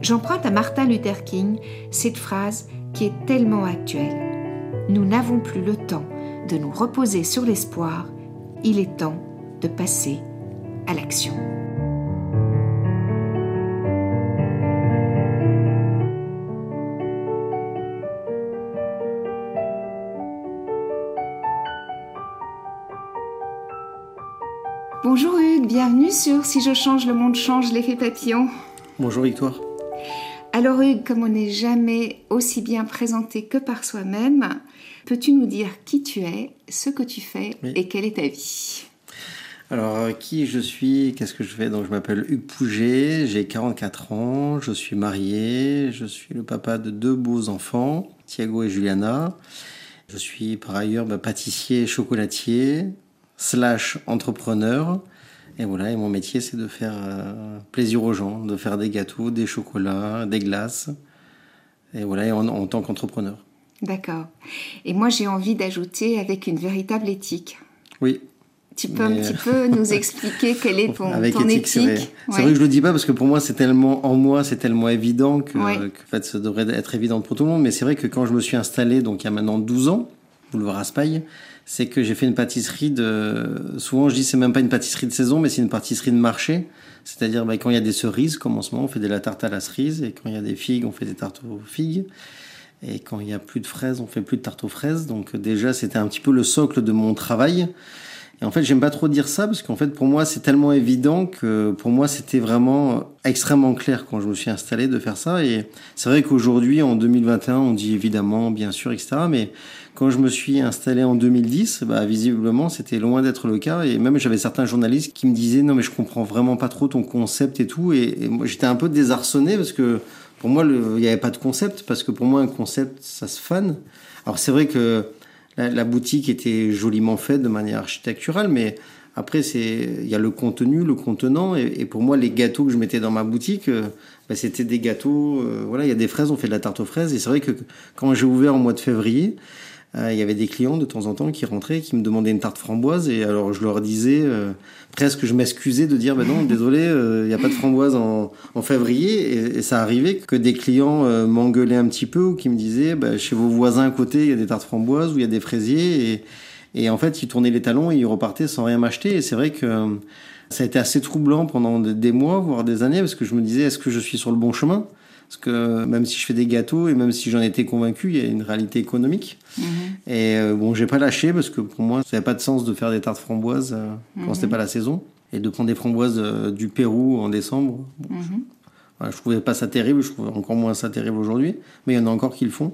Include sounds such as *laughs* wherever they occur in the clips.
J'emprunte à Martin Luther King cette phrase qui est tellement actuelle. Nous n'avons plus le temps de nous reposer sur l'espoir, il est temps de passer à l'action. Bonjour Hugues, bienvenue sur Si je change, le monde change, l'effet papillon. Bonjour Victoire. Alors Hugues, comme on n'est jamais aussi bien présenté que par soi-même, peux-tu nous dire qui tu es, ce que tu fais et quelle est ta vie? Alors, euh, qui je suis, qu'est-ce que je fais? Donc, je m'appelle Hugues Pouget, j'ai 44 ans, je suis marié, je suis le papa de deux beaux enfants, Thiago et Juliana. Je suis par ailleurs bah, pâtissier chocolatier, slash entrepreneur. Et voilà, et mon métier, c'est de faire euh, plaisir aux gens, de faire des gâteaux, des chocolats, des glaces. Et voilà, en, tant qu'entrepreneur. D'accord. Et moi, j'ai envie d'ajouter avec une véritable éthique. Oui. Tu peux un petit peu *laughs* nous expliquer quelle est ton, avec éthique, C'est vrai. vrai. que je le dis pas parce que pour moi, c'est tellement en moi, c'est tellement évident que, en fait, ça devrait être évident pour tout le monde. Mais c'est vrai que quand je me suis installé, donc il y a maintenant 12 ans, boulevard Raspail, c'est que j'ai fait une pâtisserie de. Souvent, je dis c'est même pas une pâtisserie de saison, mais c'est une pâtisserie de marché. C'est-à-dire, bah, quand il y a des cerises, comme en ce moment, on fait de la tarte à la cerise, et quand il y a des figues, on fait des tartes aux figues. Et quand il y a plus de fraises, on fait plus de tartes aux fraises. Donc déjà, c'était un petit peu le socle de mon travail. Et en fait, j'aime pas trop dire ça parce qu'en fait, pour moi, c'est tellement évident que pour moi, c'était vraiment extrêmement clair quand je me suis installé de faire ça. Et c'est vrai qu'aujourd'hui, en 2021, on dit évidemment, bien sûr, etc. Mais quand je me suis installé en 2010, bah, visiblement, c'était loin d'être le cas. Et même, j'avais certains journalistes qui me disaient, non, mais je comprends vraiment pas trop ton concept et tout. Et, moi, j'étais un peu désarçonné parce que pour moi, il n'y avait pas de concept. Parce que pour moi, un concept, ça se fan. Alors, c'est vrai que la, boutique était joliment faite de manière architecturale, mais après, c'est il y a le contenu, le contenant. Et, pour moi, les gâteaux que je mettais dans ma boutique, euh, bah, c'était des gâteaux. Euh, voilà, il y a des fraises, on fait de la tarte aux fraises. Et c'est vrai que quand j'ai ouvert au mois de février, il y avait des clients de temps en temps qui rentraient, qui me demandaient une tarte framboise, et alors je leur disais euh, presque, je m'excusais de dire, ben non, désolé, euh, il n'y a pas de framboise en, février, et, ça arrivait que des clients m'engueulaient un petit peu ou qui me disaient, ben, chez vos voisins à côté, il y a des tartes framboises ou il y a des fraisiers, et, et en fait, ils tournaient les talons et ils repartaient sans rien m'acheter, et c'est vrai que ça a été assez troublant pendant des mois, voire des années, parce que je me disais, est-ce que je suis sur le bon chemin? Parce que même si je fais des gâteaux et même si j'en étais convaincu, il y a une réalité économique. Mhm. Et euh, bon, j'ai pas lâché parce que pour moi, ça n'avait pas de sens de faire des tartes framboises euh, quand c'était mhm. pas la saison. Et de prendre des framboises euh, du Pérou en décembre. Bon, mhm. je, trouvais pas ça terrible, je trouve encore moins ça terrible aujourd'hui. Mais il y en a encore qui le font.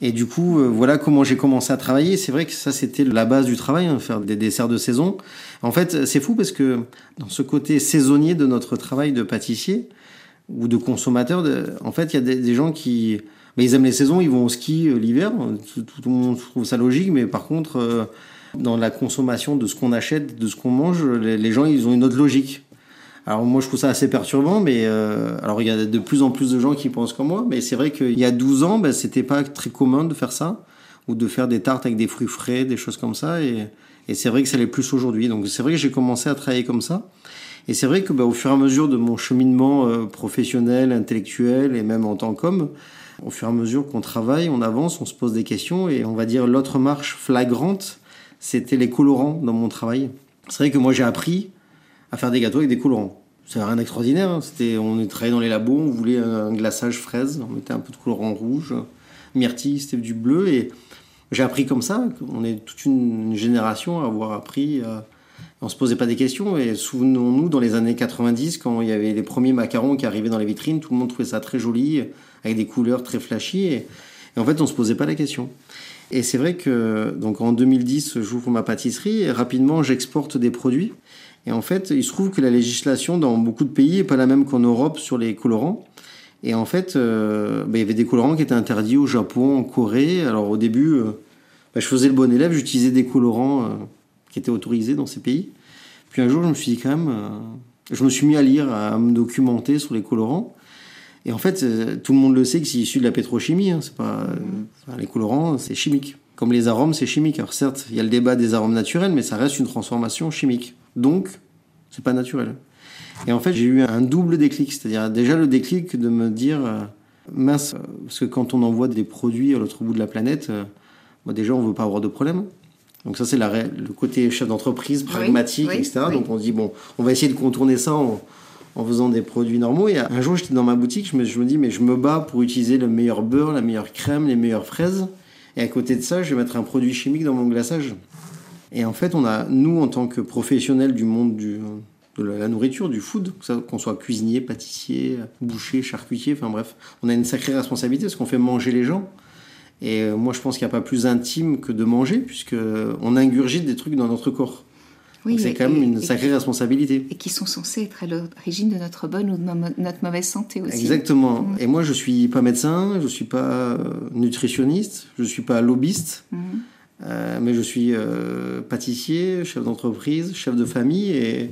Et du coup, voilà comment j'ai commencé à travailler. C'est vrai que ça, c'était la base du travail, hein, faire des desserts de saison. En fait, c'est fou parce que dans ce côté saisonnier de notre travail de pâtissier, ou de consommateurs. En fait, il y a des, gens qui, mais ils aiment les saisons, ils vont au ski euh, l'hiver. Tout, le monde trouve ça logique, mais par contre, euh, dans la consommation de ce qu'on achète, de ce qu'on mange, les, gens, ils ont une autre logique. Alors moi, je trouve ça assez perturbant, mais euh, alors il y a de plus en plus de gens qui pensent comme moi, mais c'est vrai qu'il y a 12 ans, ben, c'était pas très commun de faire ça, ou de faire des tartes avec des fruits frais, des choses comme ça, et, et c'est vrai que ça l'est plus aujourd'hui. Donc c'est vrai que j'ai commencé à travailler comme ça. Et c'est vrai que bah, au fur et à mesure de mon cheminement euh, professionnel, intellectuel et même en tant qu'homme, au fur et à mesure qu'on travaille, on avance, on se pose des questions et on va dire l'autre marche flagrante, c'était les colorants dans mon travail. C'est vrai que moi j'ai appris à faire des gâteaux avec des colorants. C'est rien d'extraordinaire. Hein. C'était, on travaillait dans les labos, on voulait un glaçage fraise, on mettait un peu de colorant rouge, myrtille, c'était du bleu et j'ai appris comme ça. On est toute une génération à avoir appris on se posait pas des questions. Et souvenons-nous, dans les années 90, quand il y avait les premiers macarons qui arrivaient dans les vitrines, tout le monde trouvait ça très joli, avec des couleurs très flashy. Et, en fait, on se posait pas la question. Et c'est vrai que donc en 2010, j'ouvre ma pâtisserie et rapidement, j'exporte des produits. Et en fait, il se trouve que la législation dans beaucoup de pays est pas la même qu'en Europe sur les colorants. Et en fait, bah, il y avait des colorants qui étaient interdits au Japon, en Corée. Alors au début, bah, je faisais le bon élève, j'utilisais des colorants qui étaient autorisés dans ces pays. Puis un jour, je me suis dit quand même, je me suis mis à lire, à me documenter sur les colorants. Et en fait, euh, tout le monde le sait que c'est issu de la pétrochimie. Hein. C'est pas, euh, les colorants, c'est chimique. Comme les arômes, c'est chimique. Alors certes, il y a le débat des arômes naturels, mais ça reste une transformation chimique. Donc, c'est pas naturel. Et en fait, j'ai eu un double déclic. C'est-à-dire déjà le déclic de me dire, euh, mince, parce que quand on envoie des produits à l'autre bout de la planète, déjà, on veut pas avoir de problème. Donc ça, c'est le côté chef d'entreprise, pragmatique, etc. Donc on dit, bon, on va essayer de contourner ça en, en faisant des produits normaux. Et un jour, j'étais dans ma boutique, je me, je me dis, mais je me bats pour utiliser le meilleur beurre, la meilleure crème, les meilleures fraises. Et à côté de ça, je vais mettre un produit chimique dans mon glaçage. Et en fait, on a, nous, en tant que professionnels du monde du, de la nourriture, du food, qu'on soit cuisinier, pâtissier, boucher, charcutier, enfin bref, on a une sacrée responsabilité parce qu'on fait manger les gens. Et euh, moi, je pense qu'il n'y a pas plus intime que de manger, puisque on ingurgite des trucs dans notre corps. Oui, c'est quand même une sacrée responsabilité. Et qui sont censés être à l'origine de notre bonne ou de notre mauvaise santé aussi. Exactement. Mm. Et moi, je suis pas médecin, je suis pas euh, nutritionniste, je suis pas lobbyiste, mm. euh, mais je suis pâtissier, chef d'entreprise, chef de famille, et,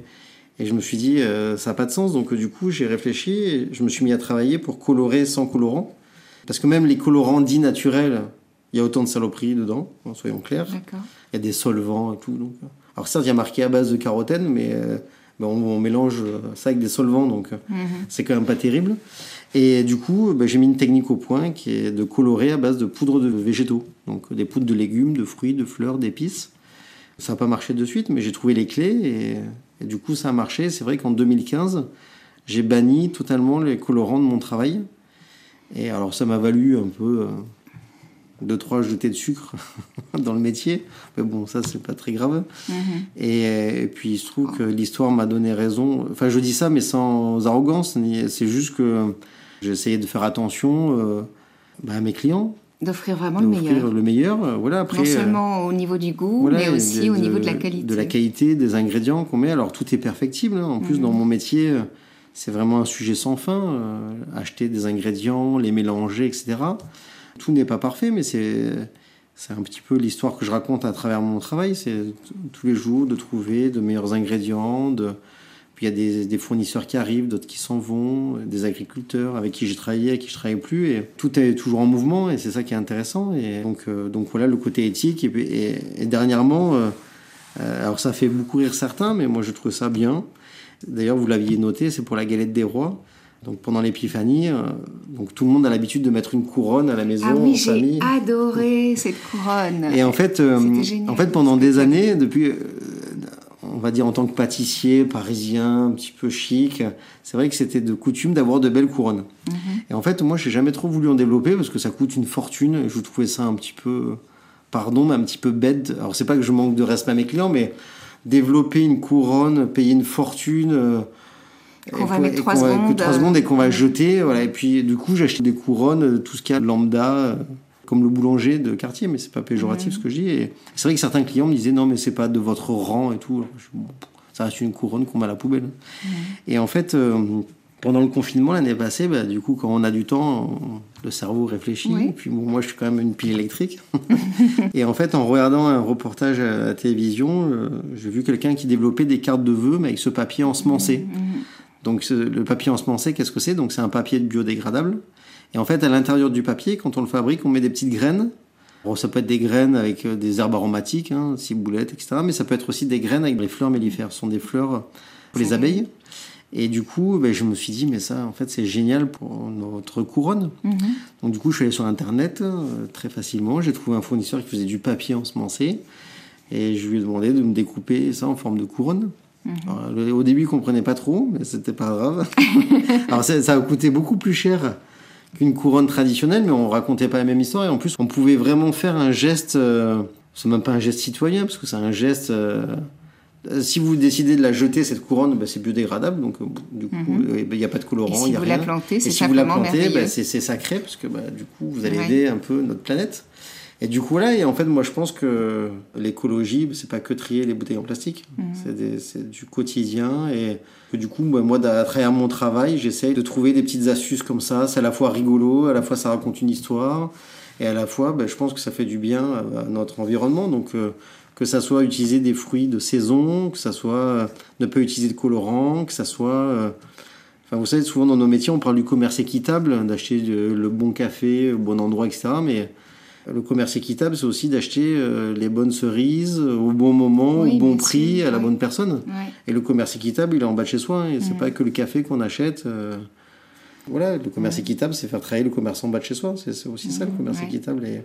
et je me suis dit, ça n'a pas de sens. Donc, du coup, j'ai réfléchi, et je me suis mis à travailler pour colorer sans colorant. Parce que même les colorants dits naturels, il y a autant de saloperies dedans, hein, soyons clairs. Il y a des solvants et tout. Donc. Euh. Alors certes, il y a marqué à base de carotène, mais euh, ben, on, mélange ça avec des solvants, donc euh, mhm. c'est quand même pas terrible. Et du coup, ben, j'ai mis une technique au point qui est de colorer à base de poudre de végétaux. Donc des poudres de légumes, de fruits, de fleurs, d'épices. Ça n'a pas marché de suite, mais j'ai trouvé les clés et, et, du coup ça a marché. C'est vrai qu'en 2015, j'ai banni totalement les colorants de mon travail. Et alors ça m'a valu un peu euh, deux trois jetés de sucre *laughs* dans le métier, mais bon ça c'est pas très grave. Mhm. Et, puis il se trouve que l'histoire m'a donné raison. Enfin je dis ça mais sans arrogance, c'est juste que j'ai essayé de faire attention euh, bah, à mes clients. D'offrir vraiment le meilleur. le meilleur, euh, voilà. Après, non seulement au niveau du goût, mais aussi au niveau de la qualité. De la qualité des ingrédients qu'on met. Alors tout est perfectible. Hein. En plus, mhm. dans mon métier, c'est vraiment un sujet sans fin. Euh, acheter des ingrédients, les mélanger, etc. Tout n'est pas parfait, mais c'est c'est un petit peu l'histoire que je raconte à travers mon travail. C'est tous les jours de trouver de meilleurs ingrédients. Puis il y a des, des fournisseurs qui arrivent, d'autres qui s'en vont, des agriculteurs avec qui j'ai travaillé, avec qui je travaille plus. Et tout est toujours en mouvement et c'est ça qui est intéressant. Et donc, euh, donc voilà le côté éthique. Et, et, dernièrement, euh, alors ça fait beaucoup rire certains, mais moi je trouve ça bien. D'ailleurs, vous l'aviez noté, c'est pour la galette des rois. Donc pendant l'épiphanie, euh, donc tout le monde a l'habitude de mettre une couronne à la maison ah oui, j'ai adoré cette couronne. Et en fait, euh, en fait pendant des années, depuis, euh, on va dire en tant que pâtissier parisien, un petit peu chic, c'est vrai que c'était de coutume d'avoir de belles couronnes. Mhm. Et en fait, moi, j'ai jamais trop voulu en développer parce que ça coûte une fortune. Je trouvais ça un petit peu, pardon, mais un petit peu bête. Alors c'est pas que je manque de respect à mes clients, mais développer une couronne, payer une fortune. Euh, qu'on va mettre 3 secondes. secondes et qu'on va jeter. Voilà. Et puis, du coup, j'ai acheté des couronnes, tout ce qu'il y a de lambda, euh, comme le boulanger de quartier, mais c'est pas péjoratif ce que je dis. Et c'est vrai que certains clients me disaient non, mais c'est pas de votre rang et tout. ça reste une couronne qu'on met à la poubelle. Et en fait, euh, pendant le confinement l'année passée, bah, du coup, quand on a du temps, le cerveau réfléchit. Et puis moi, je suis quand même une pile électrique. *laughs* et en fait, en regardant un reportage à la télévision, euh, j'ai vu quelqu'un qui développait des cartes de vœux, mais avec ce papier ensemencé. Mmh, mmh. Donc le papier ensemencé, qu'est-ce que c'est? Donc c'est un papier biodégradable. Et en fait, à l'intérieur du papier, quand on le fabrique, on met des petites graines. ça peut être des graines avec euh, des herbes aromatiques, hein, ciboulettes, etc. Mais ça peut être aussi des graines avec des fleurs mellifères. Ce sont des fleurs pour les abeilles. Et du coup, ben, je me suis dit, mais ça, en fait, c'est génial pour notre couronne. Mhm. Donc, du coup, je suis allé sur Internet euh, très facilement. J'ai trouvé un fournisseur qui faisait du papier ensemencé. Et je lui ai demandé de me découper ça en forme de couronne. Mhm. au début, il comprenait pas trop, mais c'était pas grave. *laughs* Alors, ça, ça, a coûté beaucoup plus cher qu'une couronne traditionnelle, mais on racontait pas la même histoire. Et en plus, on pouvait vraiment faire un geste. Euh, c'est même pas un geste citoyen, parce que c'est un geste. Euh, si vous décidez de la jeter, cette couronne, bah, c'est biodégradable, donc euh, du coup, euh, il n'y a pas de colorant, il n'y a rien. La plantez, et si vous la plantez, bah, c'est sacré, parce que bah, du coup, vous allez aider un peu notre planète. Et du coup, là, et en fait, moi, je pense que l'écologie, c'est pas que trier les bouteilles en plastique. Mhm. C'est du quotidien. Et du coup, moi, à travers mon travail, j'essaye de trouver des petites astuces comme ça. C'est à la fois rigolo, à la fois ça raconte une histoire. Et à la fois, je pense que ça fait du bien à notre environnement. Donc, euh, que ça soit utiliser des fruits de saison, que ça soit euh, ne pas utiliser de colorant, que ça soit... Euh, enfin, vous savez, souvent dans nos métiers, on parle du commerce équitable, d'acheter le bon café au bon endroit, etc. Mais le commerce équitable, c'est aussi d'acheter euh, les bonnes cerises au bon moment, au bon prix, à la bonne personne. Et le commerce équitable, il est en bas de chez soi. Et c'est pas que le café qu'on achète. Voilà, le commerce équitable, c'est faire travailler le commerce en bas de chez soi. C'est aussi ça, le commerce équitable. Et,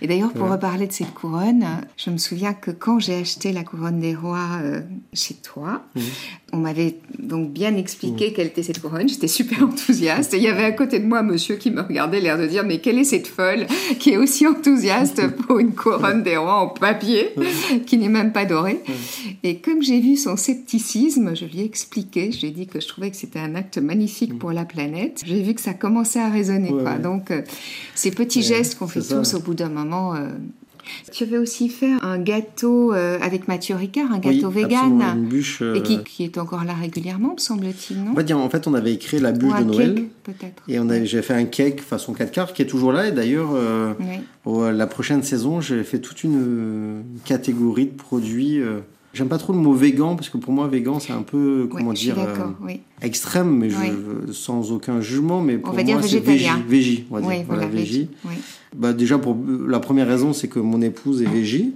et d'ailleurs, pour reparler de cette couronne, je me souviens que quand j'ai acheté la couronne des rois euh, chez toi, mhm. on m'avait donc bien expliqué mhm. quelle était cette couronne. J'étais super enthousiaste. Et il y avait à côté de moi un monsieur qui me regardait, l'air de dire Mais quelle est cette folle qui est aussi enthousiaste *laughs* pour une couronne des rois en papier, qui n'est même pas dorée Et comme j'ai vu son scepticisme, je lui ai expliqué, je lui ai dit que je trouvais que c'était un acte magnifique pour la planète. J'ai vu que ça commençait à résonner. Donc, euh, ces petits gestes qu'on fait tous au bout d'un moment. Euh, tu avais aussi fait un gâteau euh, avec Mathieu Ricard, un gâteau oui, vegan. Une bûche, Et qui, qui, est encore là régulièrement, me semble-t-il, non? On va dire, En fait, on avait créé la bûche de Noël. peut-être. Et on avait, j'ai fait un cake façon 4 quarts qui est toujours là. Et d'ailleurs, la prochaine saison, j'ai fait toute une catégorie de produits J'aime pas trop le mot végan parce que pour moi végan c'est un peu comment dire euh, extrême mais je, sans aucun jugement mais pour moi c'est végi, on va dire. voilà, végi. Bah déjà pour la première raison c'est que mon épouse est végi.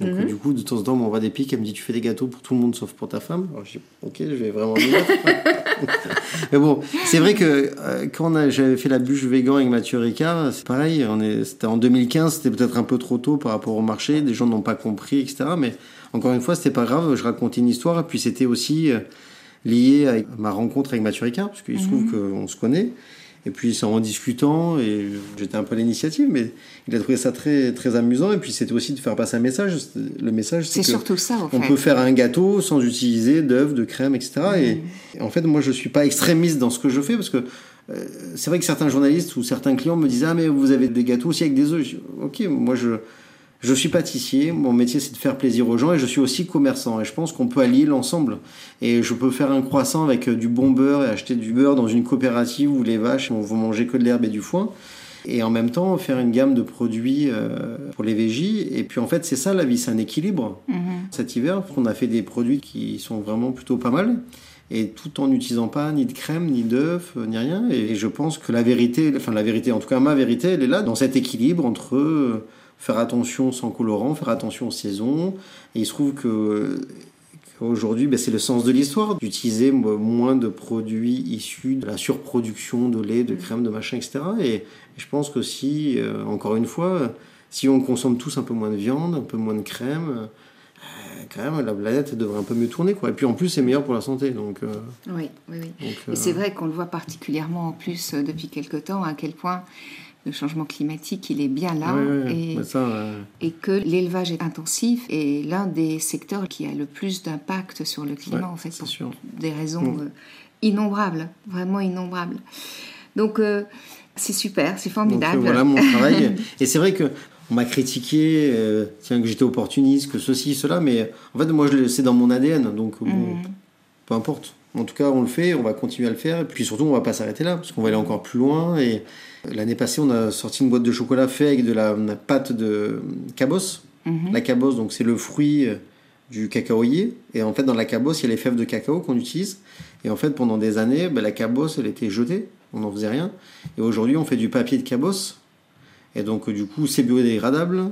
Donc mhm. du coup de temps en temps on m'envoie des pics elle me dit tu fais des gâteaux pour tout le monde sauf pour ta femme. Alors je dis ok je vais vraiment *laughs* mais bon c'est vrai que euh, quand j'avais fait la bûche végan avec Mathieu Ricard c'est pareil on est c'était en 2015 c'était peut-être un peu trop tôt par rapport au marché des gens n'ont pas compris etc mais encore une fois, c'était pas grave, je racontais une histoire, et puis c'était aussi euh, lié à ma rencontre avec Mathieu Ricard, parce qu'il se trouve mhm. qu'on se connaît. Et puis c'est en discutant, et j'étais un peu à l'initiative, mais il a trouvé ça très, très amusant. Et puis c'était aussi de faire passer un message. Le message, c'est surtout ça. on peut faire un gâteau sans utiliser d'œufs, de crème, etc. Et, mhm. en fait, moi, je suis pas extrémiste dans ce que je fais parce que euh, c'est vrai que certains journalistes ou certains clients me disent ah mais vous avez des gâteaux aussi avec des œufs. Ok, moi je je suis pâtissier, mon métier c'est de faire plaisir aux gens et je suis aussi commerçant et je pense qu'on peut allier l'ensemble. Et je peux faire un croissant avec euh, du bon beurre et acheter du beurre dans une coopérative où les vaches vont manger que de l'herbe et du foin. Et en même temps faire une gamme de produits euh, pour les végis. Et puis en fait c'est ça la vie, c'est un équilibre. Mhm. Cet hiver, on a fait des produits qui sont vraiment plutôt pas mal et tout en n'utilisant pas ni de crème, ni d'œufs, euh, ni rien. Et je pense que la vérité, enfin la vérité, en tout cas ma vérité, elle est là, dans cet équilibre entre faire attention sans colorant, faire attention aux saisons. Et il se trouve que Aujourd'hui, ben, c'est le sens de l'histoire, d'utiliser moins de produits issus de la surproduction de lait, de crème, de machin, etc. Et, je pense que si, euh, encore une fois, si on consomme tous un peu moins de viande, un peu moins de crème, euh, quand même, la planète devrait un peu mieux tourner. Quoi. Et puis en plus, c'est meilleur pour la santé. Donc, euh, oui, oui, oui. et c'est vrai qu'on le voit particulièrement en plus depuis quelques temps, à quel point le changement climatique, il est bien là et, et, que l'élevage est intensif est l'un des secteurs qui a le plus d'impact sur le climat, en fait, pour des raisons euh, innombrables, vraiment innombrables. Donc, euh, c'est super, c'est formidable. Donc, voilà mon *laughs* travail. et c'est vrai que on m'a critiqué, euh, tiens, que j'étais opportuniste, que ceci, cela, mais en fait, moi, c'est dans mon ADN, donc mm. peu importe. En tout cas, on le fait, on va continuer à le faire, et puis surtout, on va pas s'arrêter là, parce qu'on va aller encore plus loin, et L'année passée, on a sorti une boîte de chocolat fait avec de la, pâte de cabosse. Mhm. La cabosse, donc c'est le fruit euh, du cacaoyer. Et en fait, dans la cabosse, il y a les fèves de cacao qu'on utilise. Et en fait, pendant des années, ben, la cabosse, elle était jetée. On n'en faisait rien. Et aujourd'hui, on fait du papier de cabosse. Et donc, du coup, c'est biodégradable.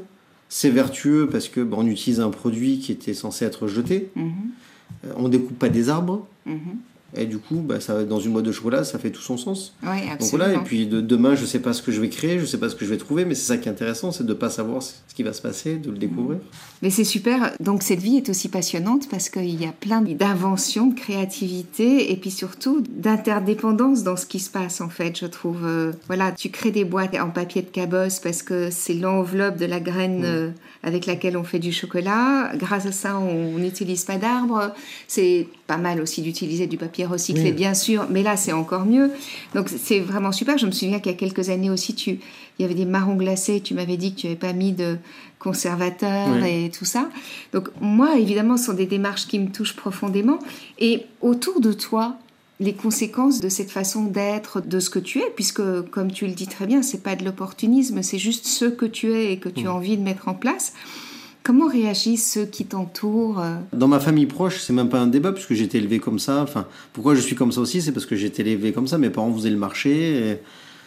C'est vertueux parce que ben, on utilise un produit qui était censé être jeté. Euh, on découpe pas des arbres. Mm-hmm. Et du coup, bah, ça, dans une boîte de chocolat, ça fait tout son sens. Oui, absolument. Donc voilà, et puis de, demain, je ne sais pas ce que je vais créer, je ne sais pas ce que je vais trouver, mais c'est ça qui est intéressant, c'est de ne pas savoir ce qui va se passer, de le découvrir. Mais c'est super. Donc cette vie est aussi passionnante parce qu'il y a plein d'inventions, de créativité et puis surtout d'interdépendance dans ce qui se passe en fait, je trouve. Euh, voilà, tu crées des boîtes en papier de cabosse parce que c'est l'enveloppe de la graine euh, avec laquelle on fait du chocolat. Grâce à ça, on n'utilise pas d'arbres. C'est pas mal aussi d'utiliser du papier recyclé, bien sûr, mais là, c'est encore mieux. Donc, c'est vraiment super. Je me souviens qu'il y a quelques années aussi, tu, il y avait des marrons glacés. Tu m'avais dit que tu n'avais pas mis de conservateur et tout ça. Donc, moi, évidemment, ce sont des démarches qui me touchent profondément. Et autour de toi, les conséquences de cette façon d'être, de ce que tu es, puisque, comme tu le dis très bien, c'est pas de l'opportunisme, c'est juste ce que tu es et que tu as envie de mettre en place. Comment réagissent ceux qui t'entourent euh Dans ma famille proche, c'est même pas un débat puisque j'ai été élevé comme ça. Enfin, pourquoi je suis comme ça aussi, c'est parce que j'ai été élevé comme ça. Mes parents faisaient le marché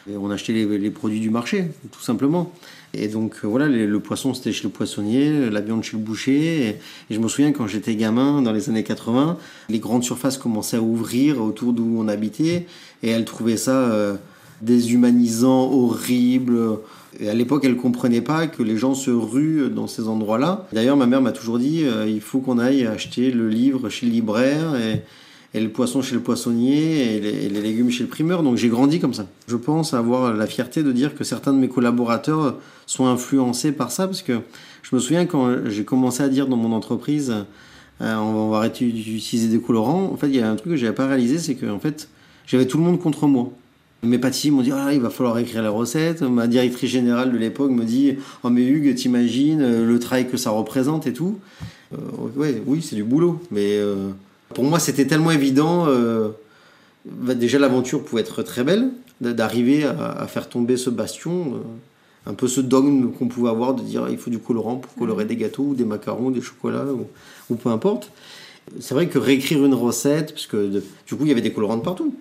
et, on achetait les, produits du marché, tout simplement. Et donc euh, voilà, le poisson c'était chez le poissonnier, la viande chez le boucher. Et, je me souviens quand j'étais gamin, dans les années 80, les grandes surfaces commençaient à ouvrir autour d'où on habitait et elles trouvaient ça euh, déshumanisant, horrible et à l'époque, elle comprenait pas que les gens se ruent dans ces endroits-là. D'ailleurs, ma mère m'a toujours dit euh, il faut qu'on aille acheter le livre chez le libraire et, le poisson chez le poissonnier et les, légumes chez le primeur. Donc j'ai grandi comme ça. Je pense avoir la fierté de dire que certains de mes collaborateurs sont influencés par ça parce que je me souviens quand j'ai commencé à dire dans mon entreprise euh, on va arrêter d'utiliser des colorants. En fait, il y a un truc que j'avais pas réalisé, c'est que en fait, j'avais tout le monde contre moi. Mes pâtissiers m'ont dit ah, il va falloir écrire la recette. Ma directrice générale de l'époque me dit oh mais Hugues t'imagines euh, le travail que ça représente et tout. Euh, oui c'est du boulot, mais euh, pour moi c'était tellement évident. Bah, déjà l'aventure pouvait être très belle d'arriver à, faire tomber ce bastion, un peu ce dogme qu'on pouvait avoir de dire il faut du colorant pour colorer des gâteaux ou des macarons, des chocolats ou, peu importe. C'est vrai que réécrire une recette, parce que du coup il y avait des colorants de partout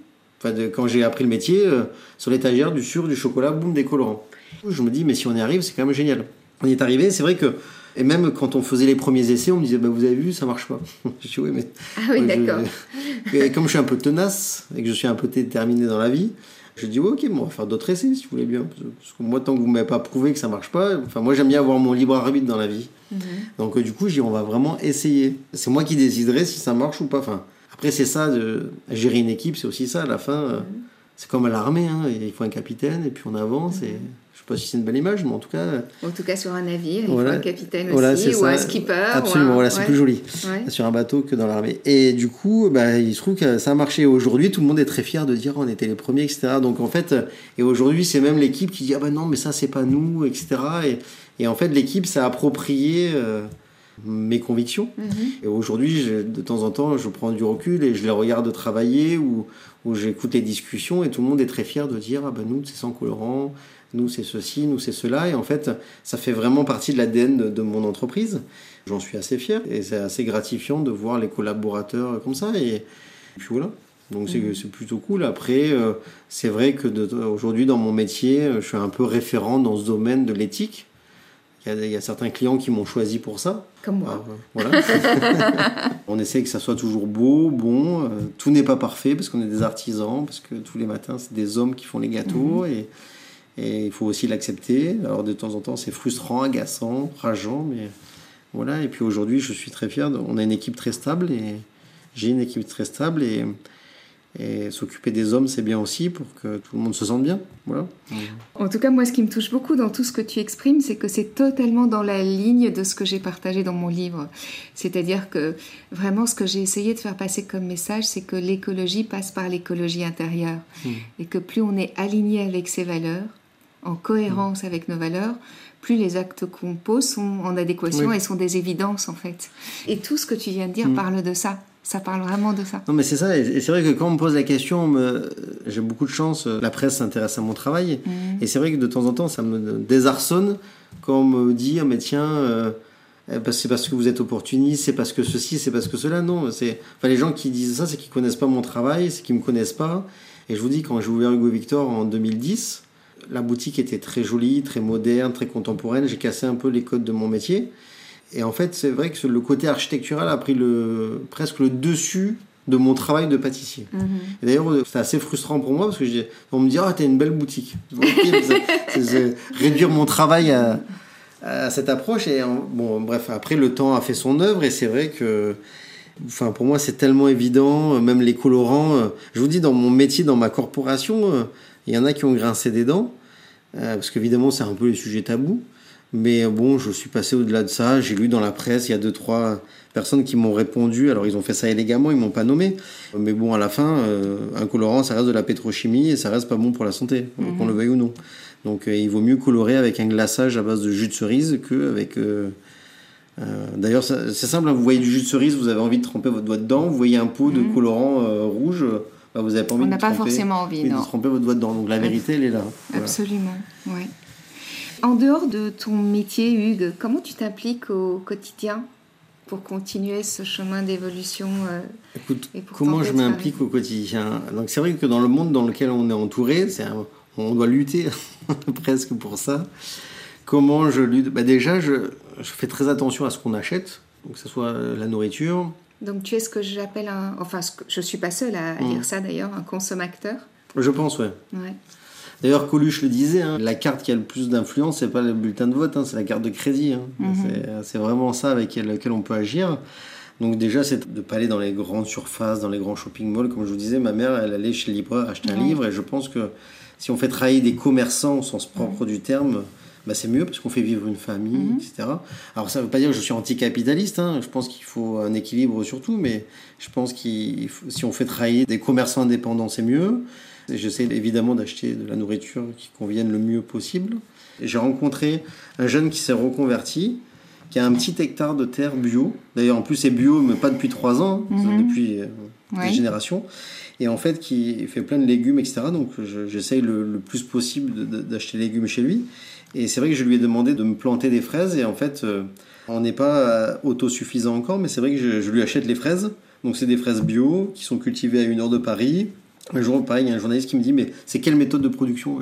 quand j'ai appris le métier, euh, sur l'étagère, du sucre, du chocolat, boum, des colorants. Je me dis, mais si on y arrive, c'est quand même génial. On y est arrivé, c'est vrai que, et même quand on faisait les premiers essais, on me disait, bah, vous avez vu, ça marche pas. *laughs* je dis, oui, mais. Ah oui, d'accord. *laughs* Comme je suis un peu tenace et que je suis un peu déterminé dans la vie, je dis, ok, bon, on va faire d'autres essais si vous voulez bien. Parce que moi, tant que vous ne m'avez pas prouvé que ça marche pas, enfin, moi, j'aime bien avoir mon libre arbitre dans la vie. Mhm. Donc, euh, du coup, je dis, on va vraiment essayer. C'est moi qui déciderai si ça marche ou pas. Enfin, après, c'est ça, de gérer une équipe, c'est aussi ça. À la fin, euh, mhm. c'est comme à l'armée, hein, il faut un capitaine et puis on avance. Et, mhm. je sais pas si c'est une belle image, mais en tout cas. En tout cas, sur un navire, il faut un capitaine aussi, ou un skipper. Absolument, voilà, c'est plus joli sur un bateau que dans l'armée. Et du coup, bah, il se trouve que ça a marché. Aujourd'hui, tout le monde est très fier de dire on était les premiers, etc. Donc en fait, et aujourd'hui, c'est même l'équipe qui dit ah ben non, mais ça, c'est pas nous, etc. Et, et en fait, l'équipe s'est approprié. Euh, mes convictions. Mhm. Et aujourd'hui, de temps en temps, je prends du recul et je les regarde travailler ou, ou j'écoute les discussions et tout le monde est très fier de dire ah ben nous c'est sans colorant, nous c'est ceci, nous c'est cela. Et en fait, ça fait vraiment partie de l'ADN de, mon entreprise. J'en suis assez fier et c'est assez gratifiant de voir les collaborateurs comme ça. Et, puis voilà. Donc c'est mhm. plutôt cool. Après, euh, c'est vrai que aujourd'hui dans mon métier, je suis un peu référent dans ce domaine de l'éthique. Il y, a certains clients qui m'ont choisi pour ça. Comme moi. Euh, voilà. *laughs* on essaie que ça soit toujours beau, bon. Euh, tout n'est pas parfait parce qu'on est des artisans, parce que tous les matins, c'est des hommes qui font les gâteaux. Mhm. Et, et il faut aussi l'accepter. Alors de temps en temps, c'est frustrant, agaçant, rageant, mais voilà. Et puis aujourd'hui, je suis très fier. On a une équipe très stable et j'ai une équipe très stable et et s'occuper des hommes, c'est bien aussi pour que tout le monde se sente bien. Voilà. En tout cas, moi, ce qui me touche beaucoup dans tout ce que tu exprimes, c'est que c'est totalement dans la ligne de ce que j'ai partagé dans mon livre. C'est-à-dire que vraiment, ce que j'ai essayé de faire passer comme message, c'est que l'écologie passe par l'écologie intérieure. Hmm. Et que plus on est aligné avec ses valeurs, en cohérence avec nos valeurs, plus les actes qu'on pose sont en adéquation et sont des évidences en fait. Et tout ce que tu viens de dire hmm. parle de ça. Ça parle vraiment de ça. Non, mais c'est ça. Et c'est vrai que quand on me pose la question, me... j'ai beaucoup de chance. La presse s'intéresse à mon travail. Mm. Et c'est vrai que de temps en temps, ça me désarçonne quand on me dit ah, mais tiens, euh, c'est parce que vous êtes opportuniste, c'est parce que ceci, c'est parce que cela. Non, c'est. Enfin, les gens qui disent ça, c'est qu'ils connaissent pas mon travail, c'est qu'ils me connaissent pas. Et je vous dis, quand j'ai ouvert Hugo Victor en 2010, la boutique était très jolie, très moderne, très contemporaine. J'ai cassé un peu les codes de mon métier. Et en fait, c'est vrai que le côté architectural a pris le, presque le dessus de mon travail de pâtissier. Mhm. D'ailleurs, c'est assez frustrant pour moi parce que on me dit Ah, t'as une belle boutique. *laughs* c'est réduire mon travail à, cette approche. Et bon, bref, après, le temps a fait son œuvre et c'est vrai que. Enfin, pour moi, c'est tellement évident, même les colorants. Euh, je vous dis, dans mon métier, dans ma corporation, euh, il y en a qui ont grincé des dents, euh, parce qu'évidemment, c'est un peu les sujets tabous. Mais bon, je suis passé au-delà de ça. J'ai lu dans la presse, il y a deux, trois personnes qui m'ont répondu. Alors, ils ont fait ça élégamment, ils m'ont pas nommé. Mais bon, à la fin, euh, un colorant, ça reste de la pétrochimie et ça reste pas bon pour la santé, mhm. qu'on le veuille ou non. Donc, euh, il vaut mieux colorer avec un glaçage à base de jus de cerise qu'avec. Euh, d'ailleurs, c'est simple, hein, vous voyez du jus de cerise, vous avez envie de tremper votre doigt dedans. Vous voyez un pot de mhm. colorant rouge, bah, vous n'avez pas envie, On de, pas forcément envie, de tremper votre doigt dedans. Donc, la vérité, elle est là. Absolument, oui. En dehors de ton métier, Hugues, comment tu t'appliques au quotidien pour continuer ce chemin d'évolution euh, Écoute, comment je m'implique au quotidien? Donc c'est vrai que dans le monde dans lequel on est entouré, on doit lutter *laughs* presque pour ça. Comment je lutte? Bah Déjà, je, fais très attention à ce qu'on achète, donc que ce soit la nourriture. Donc tu es ce que j'appelle un... Enfin, je ne suis pas seule à, dire mmh. ça d'ailleurs, un consommateur. Je pense, ouais. ouais. D'ailleurs, Coluche le disait, hein, la carte qui a le plus d'influence, c'est pas le bulletin de vote, hein, c'est la carte de crédit. Hein. Mhm. C'est vraiment ça avec laquelle on peut agir. Donc déjà, c'est de ne pas aller dans les grandes surfaces, dans les grands shopping malls. Comme je vous disais, ma mère, elle allait chez le libraire acheter un livre. Et je pense que si on fait travailler des commerçants au sens propre du terme, bah c'est mieux parce qu'on fait vivre une famille, mhm. etc. Alors ça ne veut pas dire que je suis anticapitaliste. Je pense qu'il faut un équilibre surtout. Mais je pense que si on fait travailler des commerçants indépendants, c'est mieux. J'essaie évidemment d'acheter de la nourriture qui convienne le mieux possible. J'ai rencontré un jeune qui s'est reconverti, qui a un petit hectare de terre bio. D'ailleurs, en plus, c'est bio, mais pas depuis trois ans, hein, mhm. depuis euh, des générations. Et en fait, qui fait plein de légumes, etc. Donc, j'essaye le, plus possible d'acheter des légumes chez lui. Et c'est vrai que je lui ai demandé de me planter des fraises. Et en fait, euh, on n'est pas euh, autosuffisant encore, mais c'est vrai que je, je lui achète les fraises. Donc, c'est des fraises bio qui sont cultivées à une heure de Paris un jour, pareil, il y a un journaliste qui me dit Mais c'est quelle méthode de production?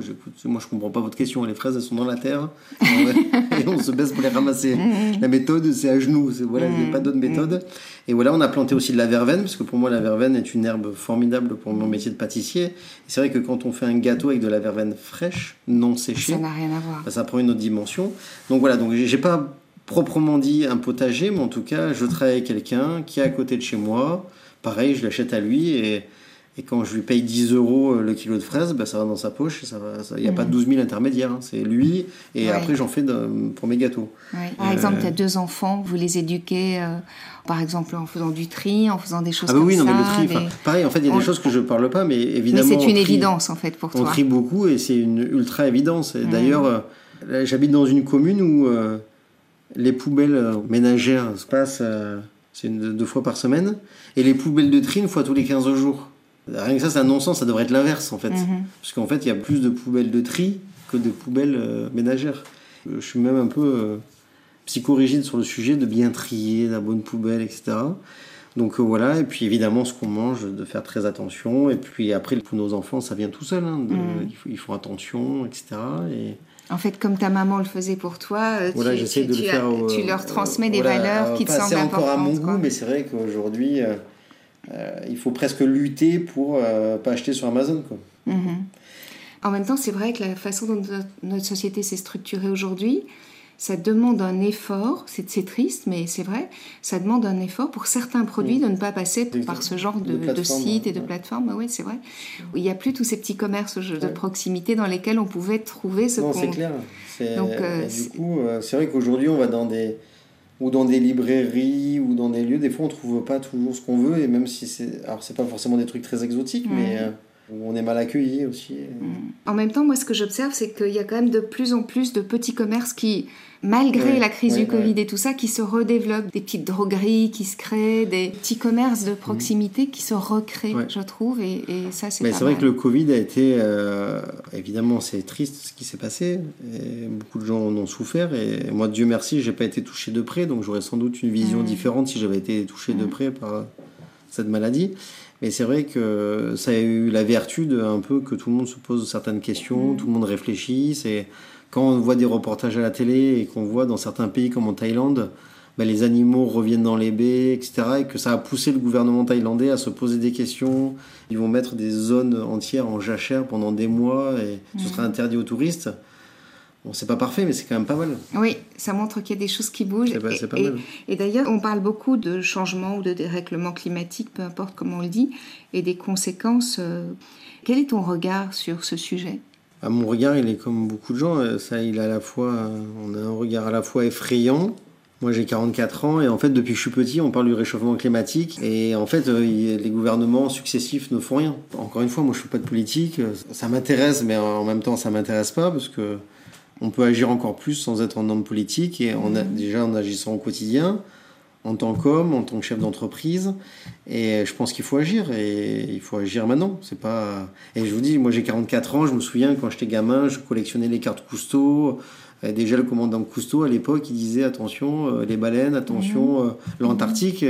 Moi, je comprends pas votre question. Les fraises, elles sont dans la terre et on *laughs* se baisse pour les ramasser. la méthode, c'est à genoux. Voilà, il n'y a pas d'autre méthode. Et voilà, on a planté aussi de la verveine, parce que pour moi, la verveine est une herbe formidable pour mon métier de pâtissier. C'est vrai que quand on fait un gâteau avec de la verveine fraîche, non séchée, ça n'a rien à voir. Bah, ça prend une autre dimension. Donc voilà, donc j'ai pas proprement dit un potager, mais en tout cas, je travaille avec quelqu'un qui est à côté de chez moi. Pareil, je l'achète à lui et et quand je lui paye 10 euros euh, le kilo de fraises, bah, ça va dans sa poche. Il n'y a pas 12 000 intermédiaires. Hein. c'est lui. Et après, j'en fais pour mes gâteaux. Par exemple, tu as deux enfants, vous les éduquez, euh, par exemple, en faisant du tri, en faisant des choses ah, comme oui, ça. Non, mais le tri, pareil, en fait, il y a des choses que je ne parle pas, mais évidemment. Mais c'est une évidence, en fait, pour toi. On trie beaucoup et c'est une ultra évidence. D'ailleurs, euh, j'habite dans une commune où les poubelles ménagères se passent c'est deux fois par semaine et les poubelles de tri une fois tous les 15 jours. Rien que ça, c'est un non-sens, ça devrait être l'inverse en fait. Mhm. Parce qu'en fait, il y a plus de poubelles de tri que de poubelles euh, ménagères. Euh, je suis même un peu euh, psychorigide sur le sujet de bien trier la bonne poubelle, etc. Donc voilà, et puis évidemment, ce qu'on mange, de faire très attention. Et puis après, pour nos enfants, ça vient tout seul. Hein, mhm. ils, font, attention, etc. Et... En fait, comme ta maman le faisait pour toi, tu, tu, leur transmets des valeurs qui te semblent importantes. C'est encore à mon goût, mais c'est vrai qu'aujourd'hui, euh, il faut presque lutter pour euh, pas acheter sur Amazon. Quoi. Mhm. En même temps, c'est vrai que la façon dont notre société s'est structurée aujourd'hui, ça demande un effort, c'est triste, mais c'est vrai, ça demande un effort pour certains produits de ne pas passer par ce genre de, de, sites et de plateformes. Oui, c'est vrai. il n'y a plus tous ces petits commerces de proximité dans lesquels on pouvait trouver ce qu'on... Non, c'est clair. Donc, euh, du coup, c'est vrai qu'aujourd'hui, on va dans des ou dans des librairies ou dans des lieux, des fois on trouve pas toujours ce qu'on veut et même si c'est alors c'est pas forcément des trucs très exotiques mais euh, on est mal accueilli aussi. En même temps, moi ce que j'observe c'est qu'il y a quand même de plus en plus de petits commerces qui malgré la crise du Covid et tout ça, qui se redéveloppent, des petites drogueries qui se créent, des petits commerces de proximité qui se recréent, je trouve, et, ça c'est. Mais c'est vrai que le Covid a été, euh, évidemment, c'est triste ce qui s'est passé, et beaucoup de gens en ont souffert, et moi, Dieu merci, j'ai pas été touché de près, donc j'aurais sans doute une vision mmh. différente si j'avais été touché de près par cette maladie. Mais c'est vrai que ça a eu la vertu de un peu que tout le monde se pose certaines questions, mmh. tout le monde réfléchisse et quand on voit des reportages à la télé et qu'on voit dans certains pays comme en Thaïlande, bah, les animaux reviennent dans les baies, etc. Et que ça a poussé le gouvernement thaïlandais à se poser des questions. Ils vont mettre des zones entières en jachère pendant des mois et ce sera interdit aux touristes. Bon, c'est pas parfait, mais c'est quand même pas mal. Oui, ça montre qu'il y a des choses qui bougent. C'est pas, mal. Et d'ailleurs, on parle beaucoup de changement ou de dérèglement climatique, peu importe comment on le dit, et des conséquences. Euh, quel est ton regard sur ce sujet? À mon regard, il est comme beaucoup de gens. Ça, il a à la fois, on a un regard à la fois effrayant. Moi, j'ai 44 ans et en fait, depuis que je suis petit, on parle du réchauffement climatique et en fait, les gouvernements successifs ne font rien. Encore une fois, moi, je fais pas de politique. Ça m'intéresse, mais en même temps, ça m'intéresse pas parce que on peut agir encore plus sans être un homme politique et déjà en agissant au quotidien en tant qu'homme, en tant que chef d'entreprise. Et je pense qu'il faut agir. Et il faut agir maintenant. C'est pas. Et je vous dis, moi j'ai 44 ans. Je me souviens quand j'étais gamin, je collectionnais les cartes Cousteau. déjà le commandant Cousteau à l'époque, il disait attention euh, les baleines, attention mmh. euh, l'Antarctique.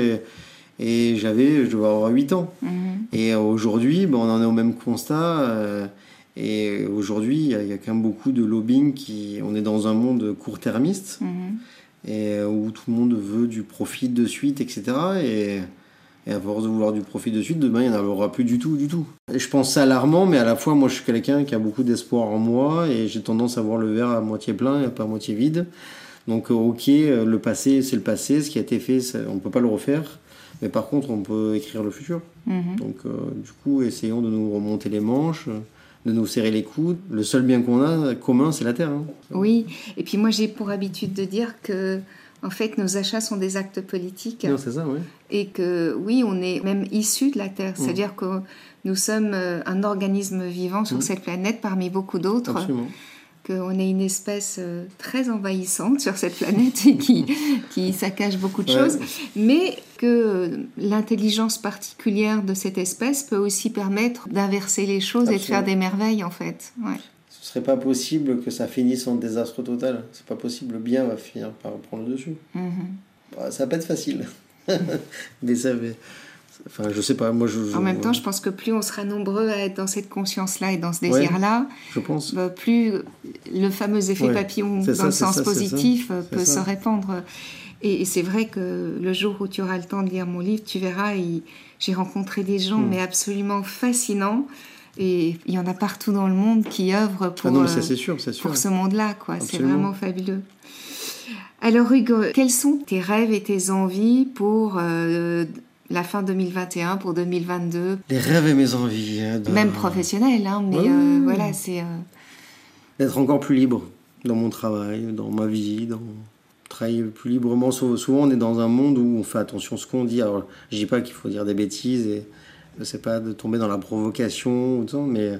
Et, j'avais, je devais avoir 8 ans. Mmh. Et aujourd'hui, ben, on en est au même constat. Euh, et aujourd'hui, il y, a quand même beaucoup de lobbying qui. On est dans un monde court-termiste. Mmh et euh, où tout le monde veut du profit de suite, etc. Et, et à force de vouloir du profit de suite, demain, il n'y en aura plus du tout, du tout. Et je pense c'est alarmant, mais à la fois, moi, je suis quelqu'un qui a beaucoup d'espoir en moi et j'ai tendance à voir le verre à moitié plein et pas à moitié vide. Donc, euh, ok, euh, le passé, c'est le passé. Ce qui a été fait, on ne peut pas le refaire. Mais par contre, on peut écrire le futur. Mhm. Donc, du coup, essayons de nous remonter les manches de nous serrer les coudes. Le seul bien qu'on a commun, c'est la terre. Hein. Oui, et puis moi j'ai pour habitude de dire que en fait nos achats sont des actes politiques. Non, c'est ça, oui. Et que oui, on est même issu de la terre, mmh. c'est-à-dire que nous sommes euh, un organisme vivant sur mmh. cette planète parmi beaucoup d'autres. Qu'on est une espèce euh, très envahissante sur cette planète et *laughs* qui, qui saccage beaucoup de choses, mais que l'intelligence particulière de cette espèce peut aussi permettre d'inverser les choses et de faire des merveilles en fait. Ouais. Ce serait pas possible que ça finisse en désastre total. C'est pas possible. Le bien va finir par prendre le dessus. Mm-hmm. Bah, ça va pas être facile, mais ça va. Enfin, je sais pas, moi je. en même temps, je pense que plus on sera nombreux à être dans cette conscience-là et dans ce désir-là, je pense. Bah, plus le fameux effet papillon dans le sens positif euh, peut se répandre. Et, c'est vrai que le jour où tu auras le temps de lire mon livre, tu verras, j'ai rencontré des gens, hmm. mais absolument fascinants. Et il y en a partout dans le monde qui œuvrent pour, ah sûr, pour ce monde-là. quoi. C'est vraiment fabuleux. Alors Hugo, quels sont tes rêves et tes envies pour euh, la fin 2021 pour 2022 Les rêves et mes envies. Hein, Même professionnels, hein, mais euh, voilà, c'est... Euh, D'être encore plus libre dans mon travail, dans ma vie, dans travailler plus librement. Souvent, on est dans un monde où on fait attention à ce qu'on dit. Alors, je dis pas qu'il faut dire des bêtises et sais pas de tomber dans la provocation ou tout, mais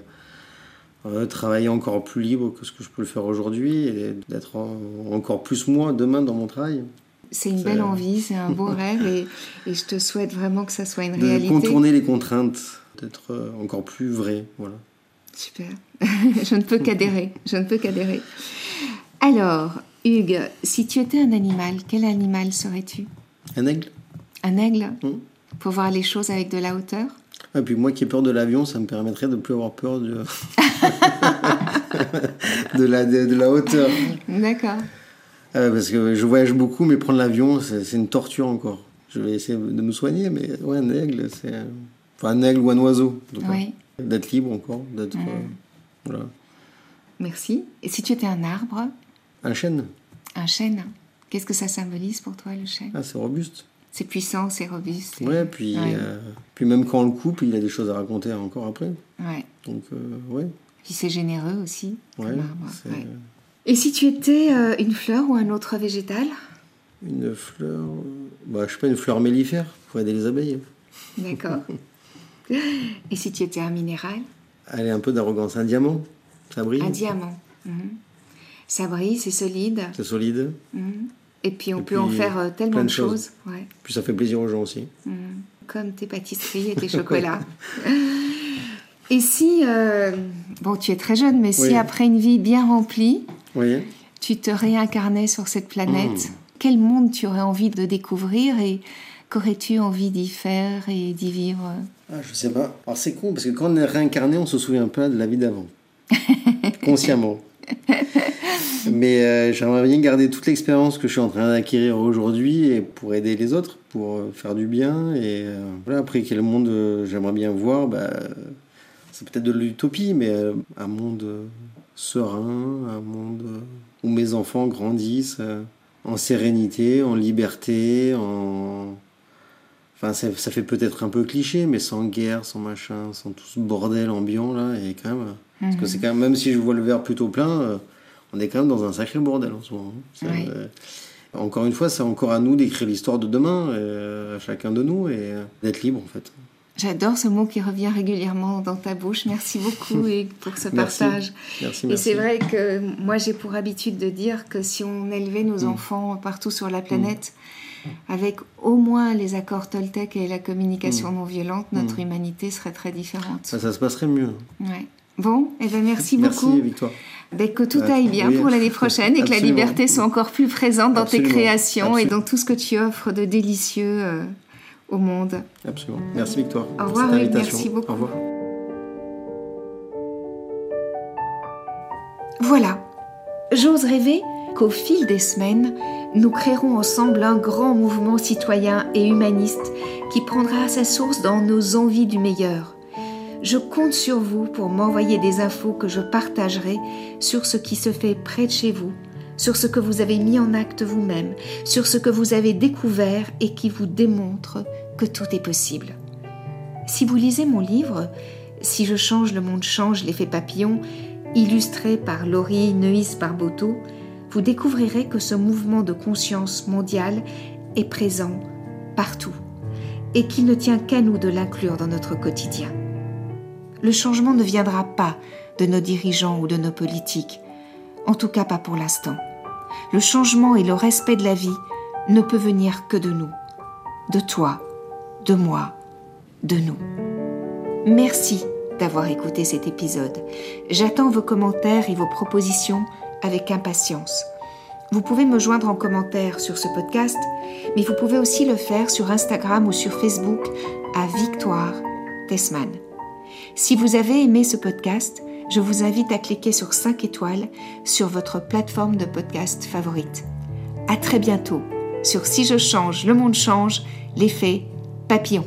euh, travailler encore plus libre que ce que je peux le faire aujourd'hui et d'être encore plus moi demain dans mon travail. C'est une belle envie, c'est un beau *laughs* rêve et, je te souhaite vraiment que ça soit une réalité. De contourner les contraintes, d'être euh, encore plus vrai, voilà. Super, *laughs* je ne peux qu'adhérer, je ne peux qu'adhérer. Alors, Hugues, si tu étais un animal, quel animal serais-tu? Un aigle. Un aigle? Mmh. Pour voir les choses avec de la hauteur? Et ah, puis moi qui ai peur de l'avion, ça me permettrait de ne plus avoir peur de, *laughs* de, la, de la hauteur. D'accord. Euh, parce que je voyage beaucoup, mais prendre l'avion, c'est une torture encore. Je vais essayer de me soigner, mais ouais, un aigle, c'est. Enfin, un aigle ou un oiseau. D'être libre encore, d'être. Euh, voilà. Merci. Et si tu étais un arbre? Un chêne. Un chêne. Qu'est-ce que ça symbolise pour toi, le chêne? Ah, c'est robuste. C'est puissant, c'est robuste. Ouais, puis, euh, puis même quand on le coupe, il a des choses à raconter encore après. Ouais. Donc, ouais. Puis c'est généreux aussi. Ouais, et si tu étais euh, une fleur ou un autre végétal? Une fleur. Bah, je sais pas, une fleur mellifère pour aider les abeilles. D'accord. Et si tu étais un minéral? Allez, un peu d'arrogance. Un diamant Ça brille Un diamant. Mhm. Ça brille, c'est solide. C'est solide. Mhm. Et puis on peut en faire euh, tellement de choses. Ouais. Puis ça fait plaisir aux gens aussi. Mhm. Comme tes pâtisseries et tes *laughs* chocolats. et si, euh, bon, tu es très jeune, mais si après une vie bien remplie, tu te réincarnais sur cette planète, hmm. quel monde tu aurais envie de découvrir et qu'aurais-tu envie d'y faire et d'y vivre? Ah, Je sais pas. Alors c'est con parce que quand on est réincarné, on se souvient pas de la vie d'avant, *laughs* consciemment. Mais euh, j'aimerais bien garder toute l'expérience que je suis en train d'acquérir aujourd'hui et pour aider les autres, pour euh, faire du bien. Et euh, voilà, après quel monde j'aimerais bien voir, bah, c'est peut-être de l'utopie, mais un monde serein, un monde où mes enfants grandissent euh, en sérénité, en liberté, en... Enfin, ça, fait peut-être un peu cliché, mais sans guerre, sans machin, sans tout ce bordel ambiant là, et quand même Parce que c'est quand même, même si je vois le verre plutôt plein, euh, on est quand même dans un sacré bordel en ce moment. hein. Euh, encore une fois, c'est encore à nous d'écrire l'histoire de demain, euh, à chacun de nous, et d'être libre en fait. J'adore ce mot qui revient régulièrement dans ta bouche. Merci beaucoup et pour ce *laughs* partage. Merci, Et c'est vrai que moi j'ai pour habitude de dire que si on élevait nos Mm. enfants partout sur la planète avec au moins les accords Toltec et la communication non violente, notre humanité serait très différente. Mm. Ça, ça se passerait mieux. Ouais. Bon, eh ben merci, Merci, beaucoup. Victoire. Ben, que tout aille bien oui, pour l'année prochaine et que la liberté soit encore plus présente dans Absolument. tes créations et dans tout ce que tu offres de délicieux euh, au monde. Absolument. Merci, Victoire. Au pour revoir, cette oui, invitation. merci beaucoup. Au revoir. Voilà. J'ose rêver qu'au fil des semaines, nous créerons ensemble un grand mouvement citoyen et humaniste qui prendra sa source dans nos envies du meilleur. Je compte sur vous pour m'envoyer des infos que je partagerai sur ce qui se fait près de chez vous, sur ce que vous avez mis en acte vous-même, sur ce que vous avez découvert et qui vous démontre que tout est possible. Si vous lisez mon livre, Si je change, le monde change, l'effet papillon, illustré par Laurie Neuis Barboteau, vous découvrirez que ce mouvement de conscience mondiale est présent partout et qu'il ne tient qu'à nous de l'inclure dans notre quotidien. Le changement ne viendra pas de nos dirigeants ou de nos politiques, en tout cas pas pour l'instant. Le changement et le respect de la vie ne peut venir que de nous, de toi, de moi, de nous. Merci d'avoir écouté cet épisode. J'attends vos commentaires et vos propositions avec impatience. Vous pouvez me joindre en commentaire sur ce podcast, mais vous pouvez aussi le faire sur Instagram ou sur Facebook à Victoire Tessman. Si vous avez aimé ce podcast, je vous invite à cliquer sur 5 étoiles sur votre plateforme de podcast favorite. À très bientôt sur Si je change, le monde change, l'effet papillon.